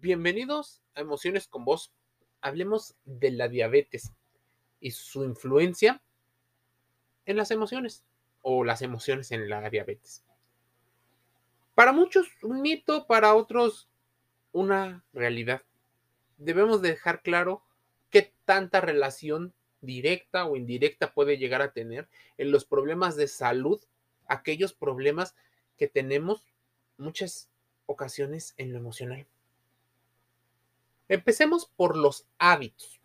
Bienvenidos a Emociones con Vos. Hablemos de la diabetes y su influencia en las emociones o las emociones en la diabetes. Para muchos un mito, para otros una realidad. Debemos dejar claro qué tanta relación directa o indirecta puede llegar a tener en los problemas de salud, aquellos problemas que tenemos muchas ocasiones en lo emocional. Empecemos por los hábitos.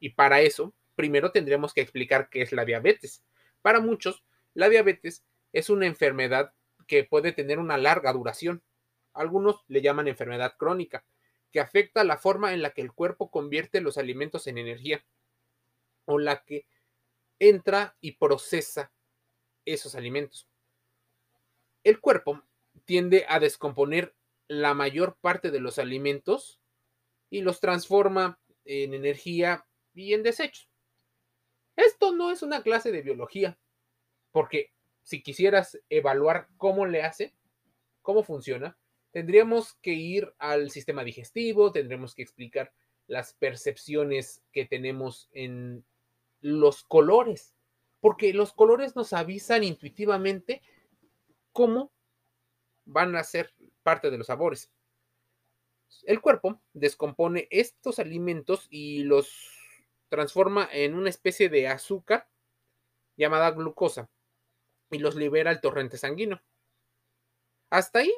Y para eso, primero tendremos que explicar qué es la diabetes. Para muchos, la diabetes es una enfermedad que puede tener una larga duración. Algunos le llaman enfermedad crónica, que afecta la forma en la que el cuerpo convierte los alimentos en energía o la que entra y procesa esos alimentos. El cuerpo tiende a descomponer la mayor parte de los alimentos y los transforma en energía y en desechos. Esto no es una clase de biología, porque si quisieras evaluar cómo le hace, cómo funciona, tendríamos que ir al sistema digestivo, tendremos que explicar las percepciones que tenemos en los colores, porque los colores nos avisan intuitivamente cómo van a ser parte de los sabores. El cuerpo descompone estos alimentos y los transforma en una especie de azúcar llamada glucosa y los libera al torrente sanguíneo. Hasta ahí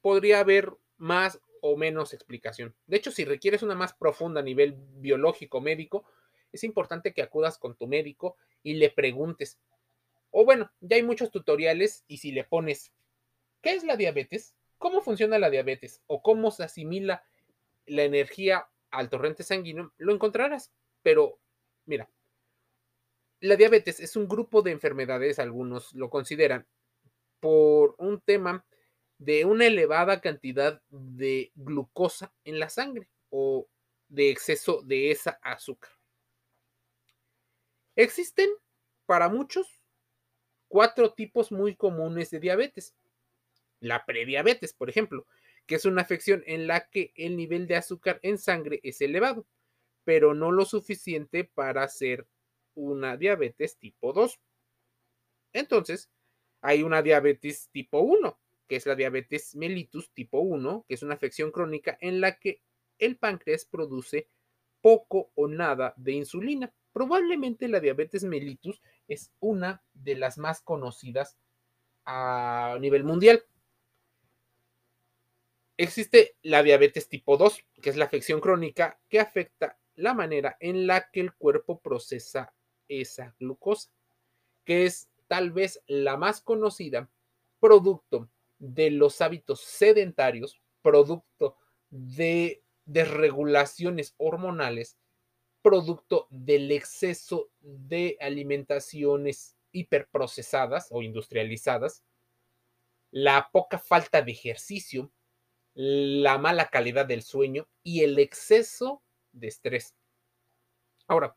podría haber más o menos explicación. De hecho, si requieres una más profunda a nivel biológico médico, es importante que acudas con tu médico y le preguntes. O bueno, ya hay muchos tutoriales y si le pones, ¿qué es la diabetes? Cómo funciona la diabetes o cómo se asimila la energía al torrente sanguíneo, lo encontrarás. Pero, mira, la diabetes es un grupo de enfermedades, algunos lo consideran, por un tema de una elevada cantidad de glucosa en la sangre o de exceso de esa azúcar. Existen para muchos cuatro tipos muy comunes de diabetes la prediabetes, por ejemplo, que es una afección en la que el nivel de azúcar en sangre es elevado, pero no lo suficiente para ser una diabetes tipo 2. Entonces, hay una diabetes tipo 1, que es la diabetes mellitus tipo 1, que es una afección crónica en la que el páncreas produce poco o nada de insulina. Probablemente la diabetes mellitus es una de las más conocidas a nivel mundial. Existe la diabetes tipo 2, que es la afección crónica que afecta la manera en la que el cuerpo procesa esa glucosa, que es tal vez la más conocida, producto de los hábitos sedentarios, producto de desregulaciones hormonales, producto del exceso de alimentaciones hiperprocesadas o industrializadas, la poca falta de ejercicio, la mala calidad del sueño y el exceso de estrés. Ahora,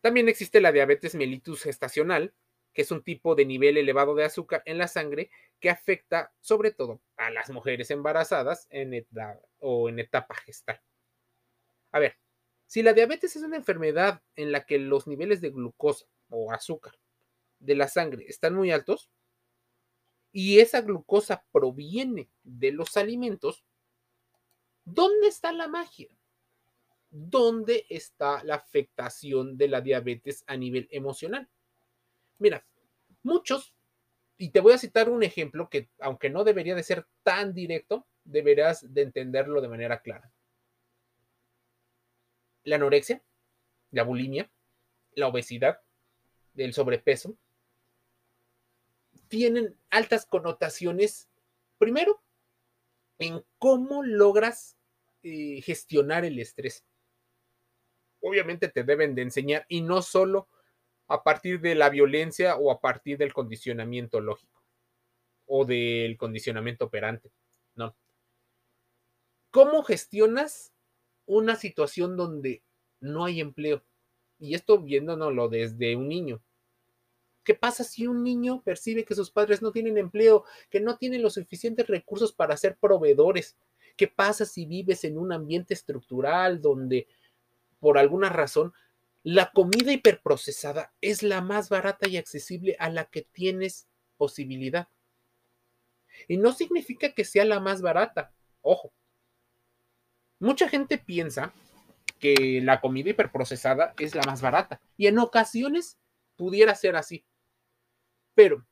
también existe la diabetes mellitus gestacional, que es un tipo de nivel elevado de azúcar en la sangre que afecta sobre todo a las mujeres embarazadas en edad o en etapa gestal. A ver, si la diabetes es una enfermedad en la que los niveles de glucosa o azúcar de la sangre están muy altos, y esa glucosa proviene de los alimentos, ¿dónde está la magia? ¿Dónde está la afectación de la diabetes a nivel emocional? Mira, muchos, y te voy a citar un ejemplo que, aunque no debería de ser tan directo, deberás de entenderlo de manera clara. La anorexia, la bulimia, la obesidad, el sobrepeso, tienen altas connotaciones, primero, en cómo logras eh, gestionar el estrés. Obviamente te deben de enseñar y no solo a partir de la violencia o a partir del condicionamiento lógico o del condicionamiento operante. No. ¿Cómo gestionas una situación donde no hay empleo? Y esto viéndonoslo desde un niño. ¿Qué pasa si un niño percibe que sus padres no tienen empleo, que no tienen los suficientes recursos para ser proveedores, ¿Qué pasa si vives en un ambiente estructural donde por alguna razón la comida hiperprocesada es la más barata y accesible a la que tienes posibilidad? Y no significa que sea la más barata, ojo. Mucha gente piensa que la comida hiperprocesada es la más barata y en ocasiones pudiera ser así. Pero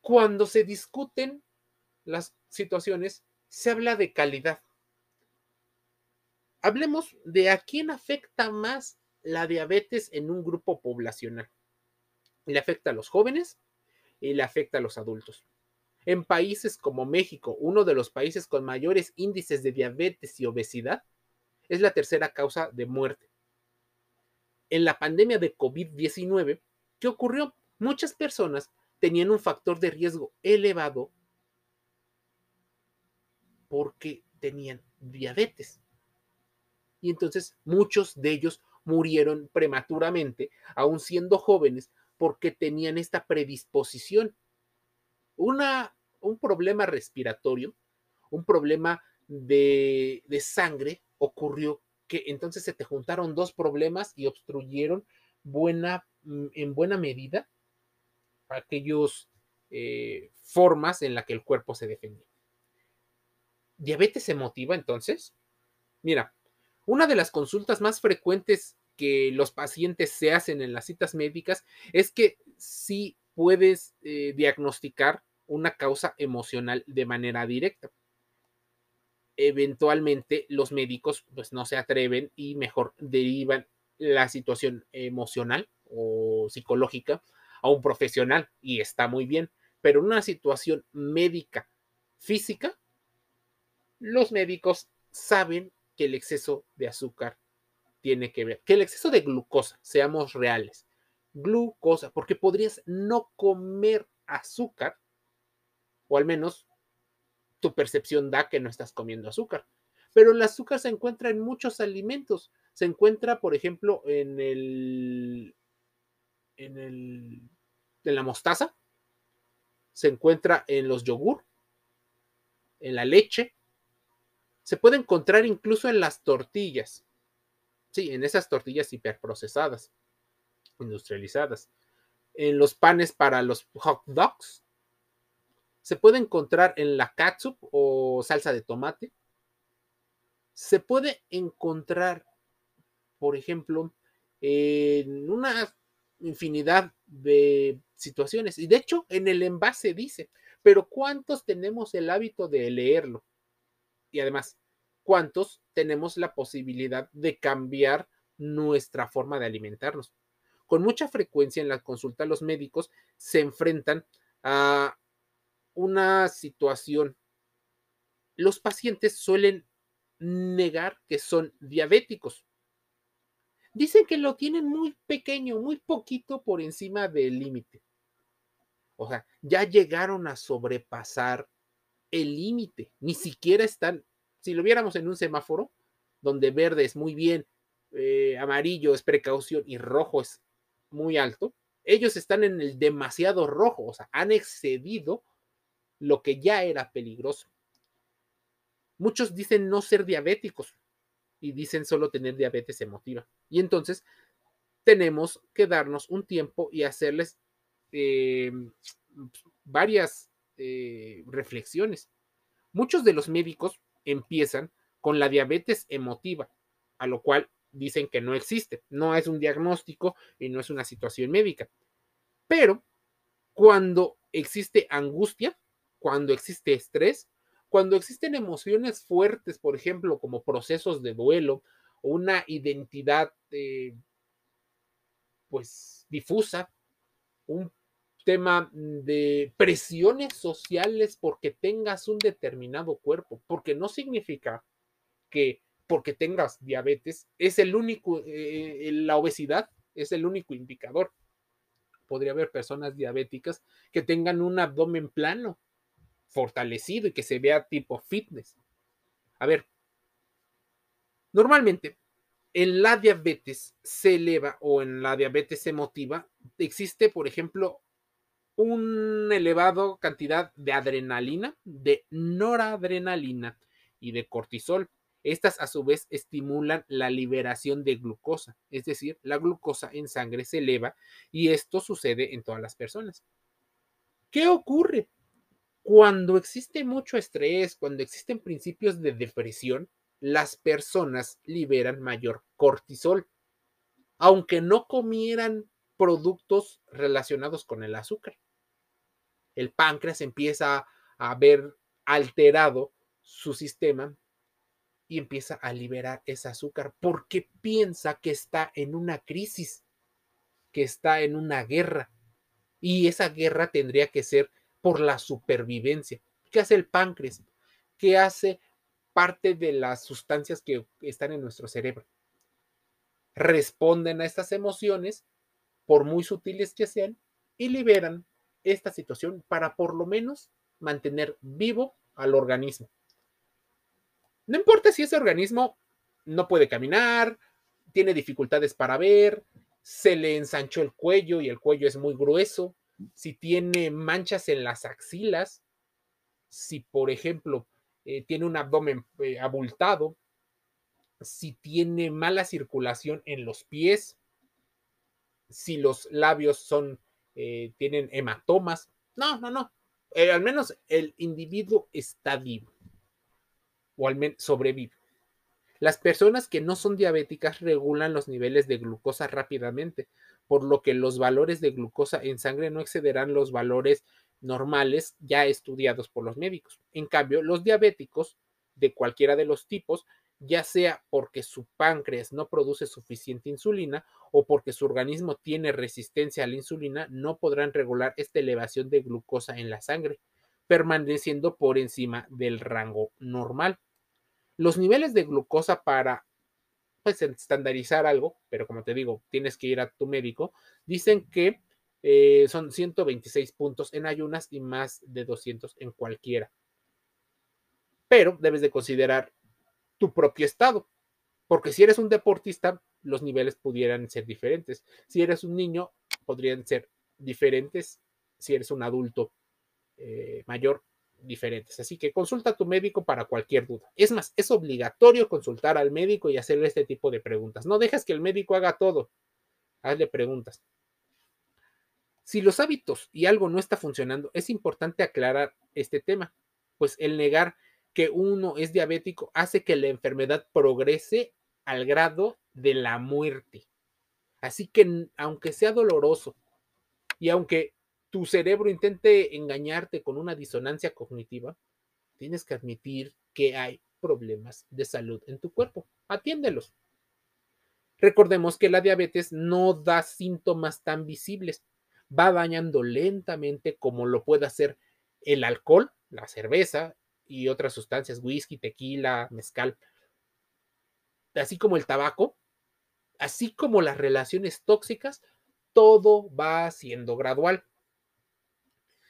cuando se discuten las situaciones, se habla de calidad. Hablemos de a quién afecta más la diabetes en un grupo poblacional. Le afecta a los jóvenes y le afecta a los adultos. En países como México, uno de los países con mayores índices de diabetes y obesidad, es la tercera causa de muerte. En la pandemia de COVID-19, ¿qué ocurrió? Muchas personas tenían un factor de riesgo elevado porque tenían diabetes. Y entonces muchos de ellos murieron prematuramente, aún siendo jóvenes, porque tenían esta predisposición. Una, un problema respiratorio, un problema de, de sangre ocurrió que entonces se te juntaron dos problemas y obstruyeron buena, mm, en buena medida aquellas eh, formas en la que el cuerpo se defendía. ¿Diabetes emotiva entonces? Mira, una de las consultas más frecuentes que los pacientes se hacen en las citas médicas es que sí puedes eh, diagnosticar una causa emocional de manera directa. Eventualmente los médicos pues no se atreven y mejor derivan la situación emocional o psicológica a un profesional y está muy bien, pero en una situación médica física los médicos saben que el exceso de azúcar tiene que ver, que el exceso de glucosa, seamos reales, glucosa, porque podrías no comer azúcar, o al menos tu percepción da que no estás comiendo azúcar. Pero el azúcar se encuentra en muchos alimentos. Se encuentra, por ejemplo, en el, en el, en la mostaza. Se encuentra en los yogur, en la leche, se puede encontrar incluso en las tortillas. Sí, en esas tortillas hiperprocesadas, industrializadas. En los panes para los hot dogs. Se puede encontrar en la catsup o salsa de tomate. Se puede encontrar, por ejemplo, en una infinidad de situaciones. Y de hecho, en el envase dice, pero ¿cuántos tenemos el hábito de leerlo? y además, ¿cuántos tenemos la posibilidad de cambiar nuestra forma de alimentarnos? Con mucha frecuencia en la consulta los médicos se enfrentan a una situación. Los pacientes suelen negar que son diabéticos. Dicen que lo tienen muy pequeño, muy poquito por encima del límite. O sea, ya llegaron a sobrepasar el límite, ni siquiera están, si lo viéramos en un semáforo, donde verde es muy bien, eh, amarillo es precaución y rojo es muy alto, ellos están en el demasiado rojo, o sea, han excedido lo que ya era peligroso. Muchos dicen no ser diabéticos y dicen solo tener diabetes emotiva. Y entonces tenemos que darnos un tiempo y hacerles eh, varias eh, reflexiones. Muchos de los médicos empiezan con la diabetes emotiva, a lo cual dicen que no existe, no es un diagnóstico y no es una situación médica. Pero cuando existe angustia, cuando existe estrés, cuando existen emociones fuertes, por ejemplo, como procesos de duelo, una identidad eh, pues difusa, un tema de presiones sociales porque tengas un determinado cuerpo, porque no significa que porque tengas diabetes es el único, eh, la obesidad es el único indicador. Podría haber personas diabéticas que tengan un abdomen plano, fortalecido y que se vea tipo fitness. A ver, normalmente en la diabetes se eleva o en la diabetes emotiva existe, por ejemplo, una elevada cantidad de adrenalina, de noradrenalina y de cortisol. Estas a su vez estimulan la liberación de glucosa, es decir, la glucosa en sangre se eleva y esto sucede en todas las personas. ¿Qué ocurre? Cuando existe mucho estrés, cuando existen principios de depresión, las personas liberan mayor cortisol, aunque no comieran productos relacionados con el azúcar. El páncreas empieza a ver alterado su sistema y empieza a liberar ese azúcar porque piensa que está en una crisis, que está en una guerra. Y esa guerra tendría que ser por la supervivencia. ¿Qué hace el páncreas? ¿Qué hace parte de las sustancias que están en nuestro cerebro? Responden a estas emociones, por muy sutiles que sean, y liberan esta situación para por lo menos mantener vivo al organismo. No importa si ese organismo no puede caminar, tiene dificultades para ver, se le ensanchó el cuello y el cuello es muy grueso, si tiene manchas en las axilas, si por ejemplo eh, tiene un abdomen eh, abultado, si tiene mala circulación en los pies, si los labios son, eh, tienen hematomas. No, no, no. al menos el individuo está vivo o al menos sobrevive. Las personas que no son diabéticas regulan los niveles de glucosa rápidamente, por lo que los valores de glucosa en sangre no excederán los valores normales ya estudiados por los médicos. En cambio, los diabéticos de cualquiera de los tipos, ya sea porque su páncreas no produce suficiente insulina o porque su organismo tiene resistencia a la insulina, no podrán regular esta elevación de glucosa en la sangre, permaneciendo por encima del rango normal. Los niveles de glucosa para pues, estandarizar algo, pero como te digo, tienes que ir a tu médico, dicen que eh, son 126 puntos en ayunas y más de 200 en cualquiera. Pero debes de considerar tu propio estado, porque si eres un deportista, los niveles pudieran ser diferentes. Si eres un niño, podrían ser diferentes. Si eres un adulto eh, mayor, diferentes. Así que consulta a tu médico para cualquier duda. Es más, es obligatorio consultar al médico y hacerle este tipo de preguntas. No dejes que el médico haga todo. Hazle preguntas. Si los hábitos y algo no está funcionando, es importante aclarar este tema, pues el negar que uno es diabético hace que la enfermedad progrese al grado de la muerte. Así que aunque sea doloroso y aunque tu cerebro intente engañarte con una disonancia cognitiva, tienes que admitir que hay problemas de salud en tu cuerpo. Atiéndelos. Recordemos que la diabetes no da síntomas tan visibles, va dañando lentamente como lo puede hacer el alcohol, la cerveza y otras sustancias, whisky, tequila, mezcal, así como el tabaco, así como las relaciones tóxicas, todo va siendo gradual.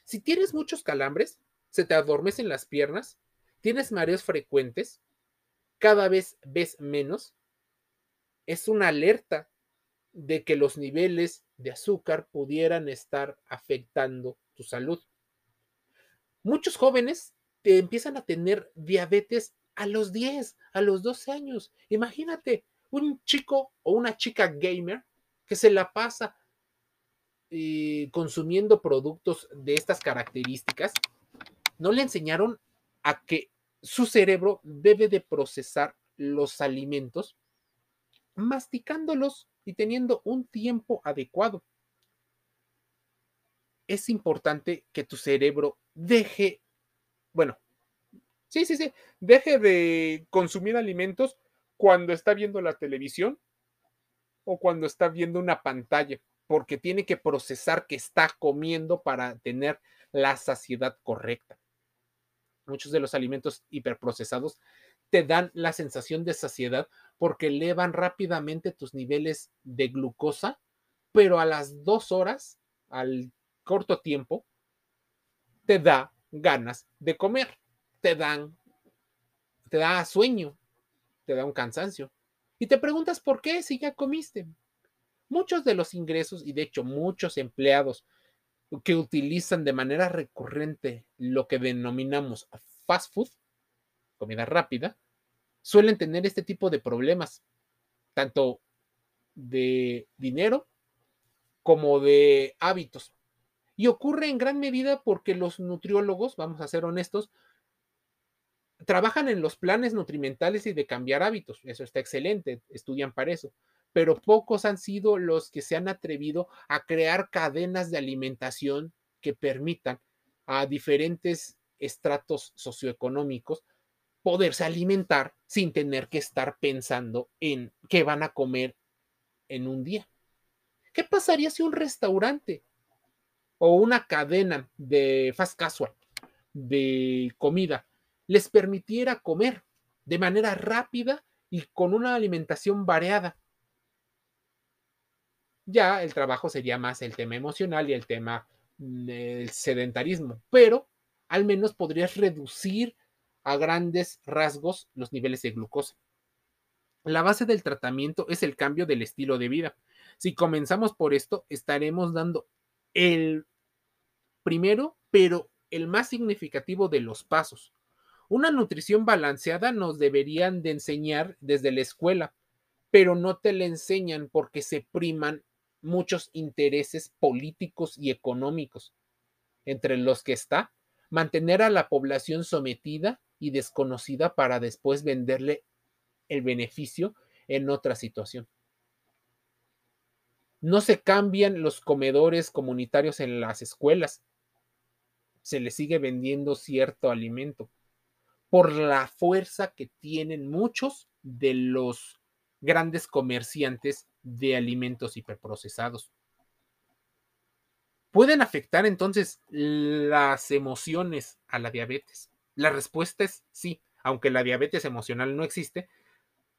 Si tienes muchos calambres, se te adormecen las piernas, tienes mareos frecuentes, cada vez ves menos, es una alerta de que los niveles de azúcar pudieran estar afectando tu salud. Muchos jóvenes te empiezan a tener diabetes a los 10, a los 12 años. Imagínate un chico o una chica gamer que se la pasa eh, consumiendo productos de estas características, no le enseñaron a que su cerebro debe de procesar los alimentos masticándolos y teniendo un tiempo adecuado. Es importante que tu cerebro deje, bueno, sí, sí, sí, deje de consumir alimentos cuando está viendo la televisión o cuando está viendo una pantalla porque tiene que procesar que está comiendo para tener la saciedad correcta. Muchos de los alimentos hiperprocesados te dan la sensación de saciedad porque elevan rápidamente tus niveles de glucosa, pero a las dos horas, al corto tiempo, te da ganas de comer, te dan, te da sueño, te da un cansancio. Y te preguntas por qué si ya comiste. Muchos de los ingresos y de hecho muchos empleados que utilizan de manera recurrente lo que denominamos fast food comida rápida, suelen tener este tipo de problemas, tanto de dinero como de hábitos. Y ocurre en gran medida porque los nutriólogos, vamos a ser honestos, trabajan en los planes nutrimentales y de cambiar hábitos. Eso está excelente, estudian para eso. Pero pocos han sido los que se han atrevido a crear cadenas de alimentación que permitan a diferentes estratos socioeconómicos poderse alimentar sin tener que estar pensando en qué van a comer en un día. ¿Qué pasaría si un restaurante o una cadena de fast casual de comida les permitiera comer de manera rápida y con una alimentación variada? Ya el trabajo sería más el tema emocional y el tema del sedentarismo, pero al menos podrías reducir a grandes rasgos los niveles de glucosa. La base del tratamiento es el cambio del estilo de vida. Si comenzamos por esto, estaremos dando el primero, pero el más significativo de los pasos. Una nutrición balanceada nos deberían de enseñar desde la escuela, pero no te la enseñan porque se priman muchos intereses políticos y económicos, entre los que está mantener a la población sometida y desconocida para después venderle el beneficio en otra situación. No se cambian los comedores comunitarios en las escuelas. Se le sigue vendiendo cierto alimento por la fuerza que tienen muchos de los grandes comerciantes de alimentos hiperprocesados. ¿Pueden afectar entonces las emociones a la diabetes? La respuesta es sí, aunque la diabetes emocional no existe,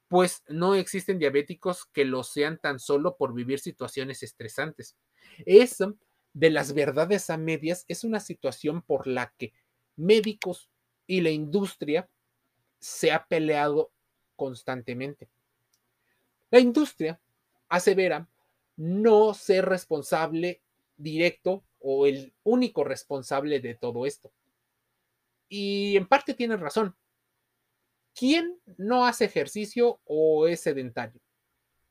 pues no existen diabéticos que lo sean tan solo por vivir situaciones estresantes. Es de las verdades a medias, es una situación por la que médicos y la industria se ha peleado constantemente. La industria asevera no ser responsable directo o el único responsable de todo esto. Y en parte tiene razón. ¿Quién no hace ejercicio o es sedentario?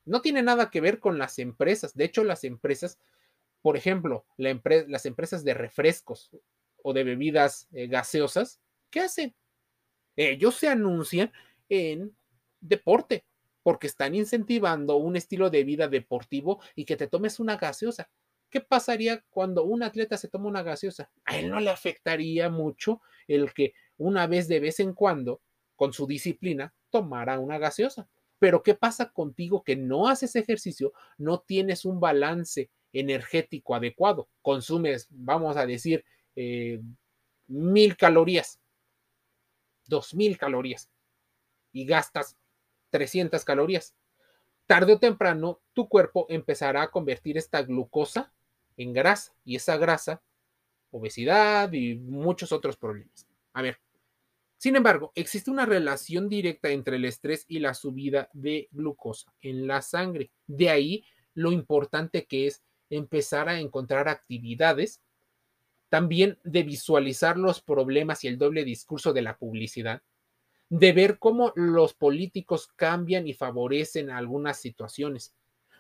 No tiene nada que ver con las empresas. De hecho, las empresas, por ejemplo, las empresas de refrescos o de bebidas eh, gaseosas, ¿qué hacen? Ellos se anuncian en deporte porque están incentivando un estilo de vida deportivo y que te tomes una gaseosa. ¿Qué pasaría cuando un atleta se toma una gaseosa? A él no le afectaría mucho el que una vez de vez en cuando, con su disciplina, tomara una gaseosa. Pero ¿qué pasa contigo que no haces ejercicio, no tienes un balance energético adecuado? Consumes, vamos a decir, eh, mil calorías, dos mil calorías y gastas 300 calorías. Tarde o temprano, tu cuerpo empezará a convertir esta glucosa en grasa y esa grasa, obesidad y muchos otros problemas. A ver, sin embargo, existe una relación directa entre el estrés y la subida de glucosa en la sangre. De ahí lo importante que es empezar a encontrar actividades, también de visualizar los problemas y el doble discurso de la publicidad, de ver cómo los políticos cambian y favorecen algunas situaciones.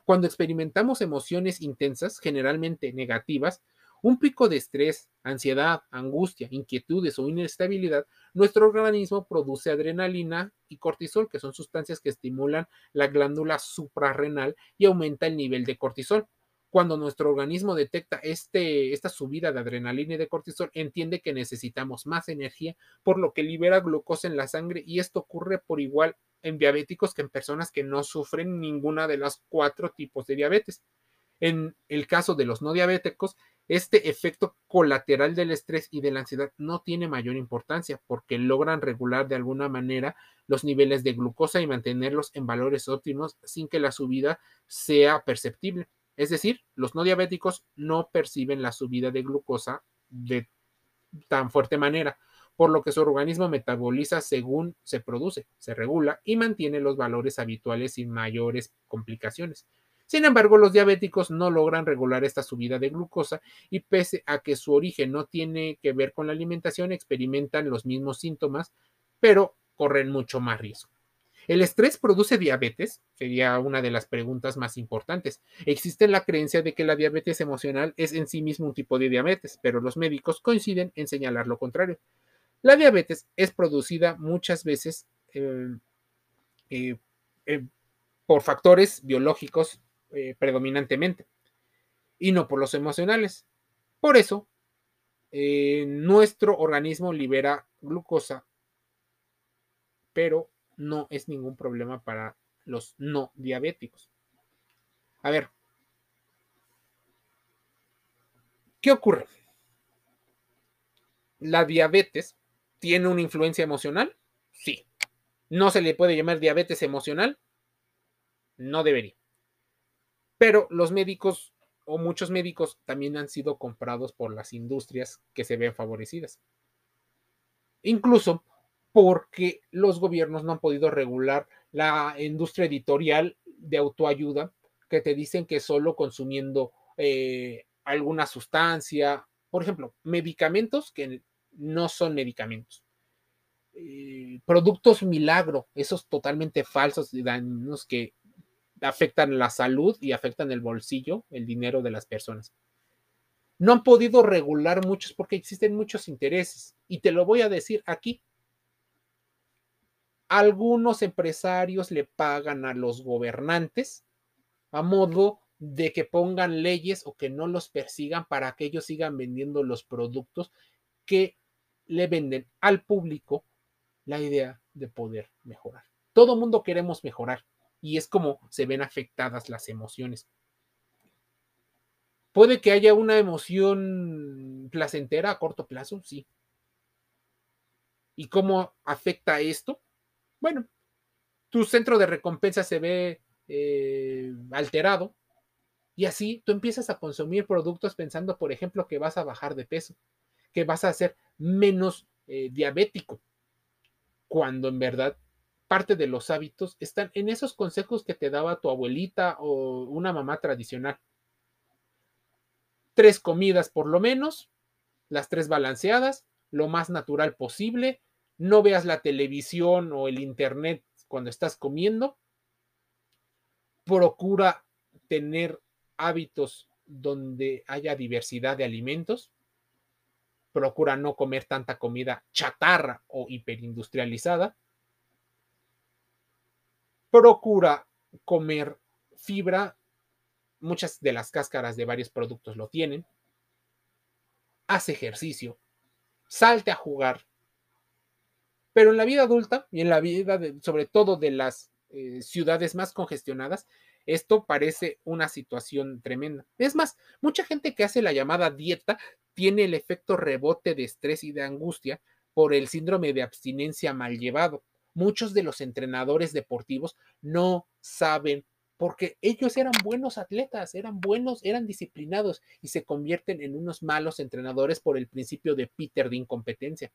Cuando experimentamos emociones intensas, generalmente negativas, un pico de estrés, ansiedad, angustia, inquietudes o inestabilidad, nuestro organismo produce adrenalina y cortisol, que son sustancias que estimulan la glándula suprarrenal y aumenta el nivel de cortisol. Cuando nuestro organismo detecta este, esta subida de adrenalina y de cortisol, entiende que necesitamos más energía, por lo que libera glucosa en la sangre y esto ocurre por igual en diabéticos que en personas que no sufren ninguna de las cuatro tipos de diabetes. En el caso de los no diabéticos, este efecto colateral del estrés y de la ansiedad no tiene mayor importancia porque logran regular de alguna manera los niveles de glucosa y mantenerlos en valores óptimos sin que la subida sea perceptible. Es decir, los no diabéticos no perciben la subida de glucosa de tan fuerte manera por lo que su organismo metaboliza según se produce, se regula y mantiene los valores habituales sin mayores complicaciones. Sin embargo, los diabéticos no logran regular esta subida de glucosa y pese a que su origen no tiene que ver con la alimentación, experimentan los mismos síntomas, pero corren mucho más riesgo. ¿El estrés produce diabetes? Sería una de las preguntas más importantes. Existe la creencia de que la diabetes emocional es en sí mismo un tipo de diabetes, pero los médicos coinciden en señalar lo contrario. La diabetes es producida muchas veces eh, eh, eh, por factores biológicos predominantemente y no por los emocionales. Por eso, nuestro organismo libera glucosa, pero no es ningún problema para los no diabéticos. A ver, ¿qué ocurre? La diabetes tiene una influencia emocional? Sí. ¿No se le puede llamar diabetes emocional? No debería. Pero los médicos o muchos médicos también han sido comprados por las industrias que se ven favorecidas. Incluso porque los gobiernos no han podido regular la industria editorial de autoayuda que te dicen que solo consumiendo eh, alguna sustancia, por ejemplo, medicamentos que no son medicamentos. Eh, productos milagro, esos totalmente falsos y daños que afectan la salud y afectan el bolsillo, el dinero de las personas. No han podido regular muchos porque existen muchos intereses. Y te lo voy a decir aquí. Algunos empresarios le pagan a los gobernantes a modo de que pongan leyes o que no los persigan para que ellos sigan vendiendo los productos que le venden al público la idea de poder mejorar. Todo mundo queremos mejorar y es como se ven afectadas las emociones. ¿Puede que haya una emoción placentera a corto plazo? Sí. ¿Y cómo afecta esto? Bueno, tu centro de recompensa se ve eh, alterado y así tú empiezas a consumir productos pensando, por ejemplo, que vas a bajar de peso, que vas a ser menos eh, diabético, cuando en verdad parte de los hábitos están en esos consejos que te daba tu abuelita o una mamá tradicional. Tres comidas por lo menos, las tres balanceadas, lo más natural posible, no veas la televisión o el internet cuando estás comiendo, procura tener hábitos donde haya diversidad de alimentos, procura no comer tanta comida chatarra o hiperindustrializada, procura comer fibra, muchas de las cáscaras de varios productos lo tienen, haz ejercicio, salte a jugar, pero en la vida adulta y en la vida sobre todo de las eh, ciudades más congestionadas, esto parece una situación tremenda. Es más, mucha gente que hace la llamada dieta tiene el efecto rebote de estrés y de angustia por el síndrome de abstinencia mal llevado. Muchos de los entrenadores deportivos no saben porque ellos eran buenos atletas, eran buenos, eran disciplinados y se convierten en unos malos entrenadores por el principio de Peter de incompetencia.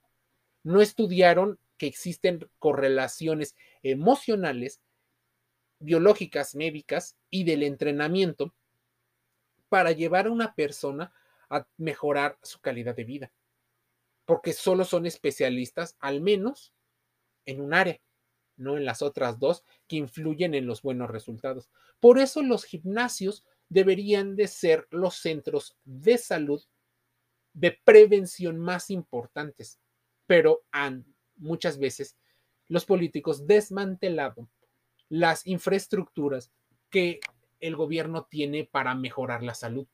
No estudiaron que existen correlaciones emocionales, biológicas, médicas y del entrenamiento para llevar a una persona a mejorar su calidad de vida. Porque solo son especialistas, al menos en un área, no en las otras dos que influyen en los buenos resultados. Por eso los gimnasios deberían de ser los centros de salud de prevención más importantes, pero han muchas veces los políticos desmantelado las infraestructuras que el gobierno tiene para mejorar la salud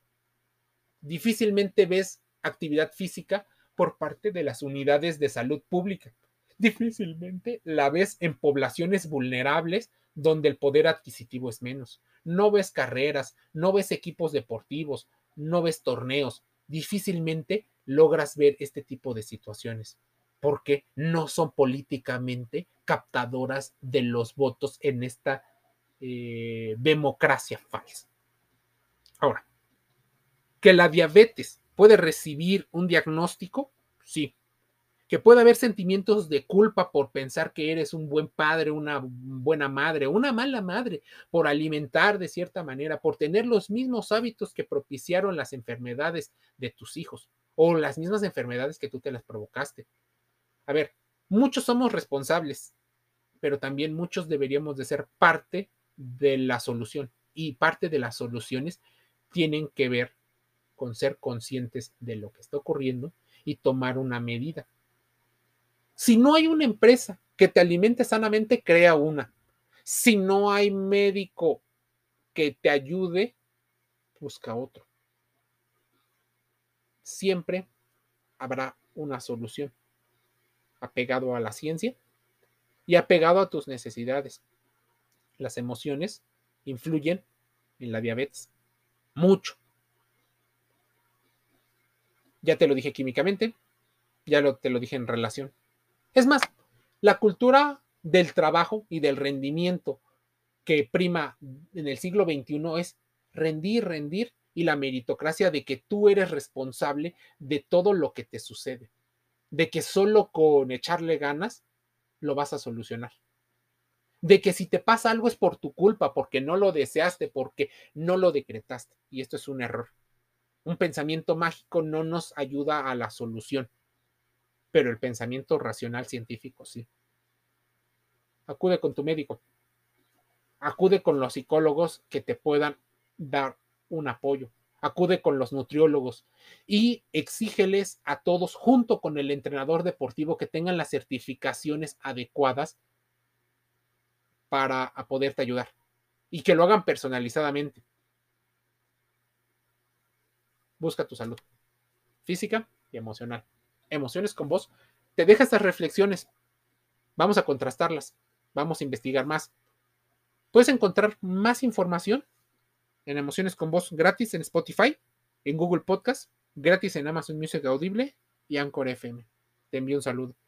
difícilmente ves actividad física por parte de las unidades de salud pública. Difícilmente la ves en poblaciones vulnerables donde el poder adquisitivo es menos. No ves carreras, no ves equipos deportivos, no ves torneos. Difícilmente logras ver este tipo de situaciones porque no son políticamente captadoras de los votos en esta eh, democracia falsa. Ahora, que la diabetes puede recibir un diagnóstico, sí. Que puede haber sentimientos de culpa por pensar que eres un buen padre, una buena madre, una mala madre, por alimentar de cierta manera, por tener los mismos hábitos que propiciaron las enfermedades de tus hijos o las mismas enfermedades que tú te las provocaste. A ver, muchos somos responsables pero también muchos deberíamos de ser parte de la solución. Y parte de las soluciones tienen que ver con ser conscientes de lo que está ocurriendo y tomar una medida. Si no hay una empresa que te alimente sanamente, crea una. Si no hay médico que te ayude, busca otro. Siempre habrá una solución apegado a la ciencia y apegado a tus necesidades. Las emociones influyen en la diabetes mucho. Ya te lo dije químicamente, ya lo, te lo dije en relación. Es más, la cultura del trabajo y del rendimiento que prima en el siglo XXI es rendir, rendir y la meritocracia de que tú eres responsable de todo lo que te sucede, de que solo con echarle ganas lo vas a solucionar, de que si te pasa algo es por tu culpa, porque no lo deseaste, porque no lo decretaste. Y esto es un error. Un pensamiento mágico no nos ayuda a la solución, pero el pensamiento racional científico sí. Acude con tu médico, acude con los psicólogos que te puedan dar un apoyo, acude con los nutriólogos y exígeles a todos junto con el entrenador deportivo que tengan las certificaciones adecuadas para poderte ayudar y que lo hagan personalizadamente busca tu salud física y emocional. Emociones con vos. Te deja estas reflexiones. Vamos a contrastarlas. Vamos a investigar más. Puedes encontrar más información en Emociones con Voz gratis en Spotify, en Google Podcast, gratis en Amazon Music Audible y Anchor FM. Te envío un saludo.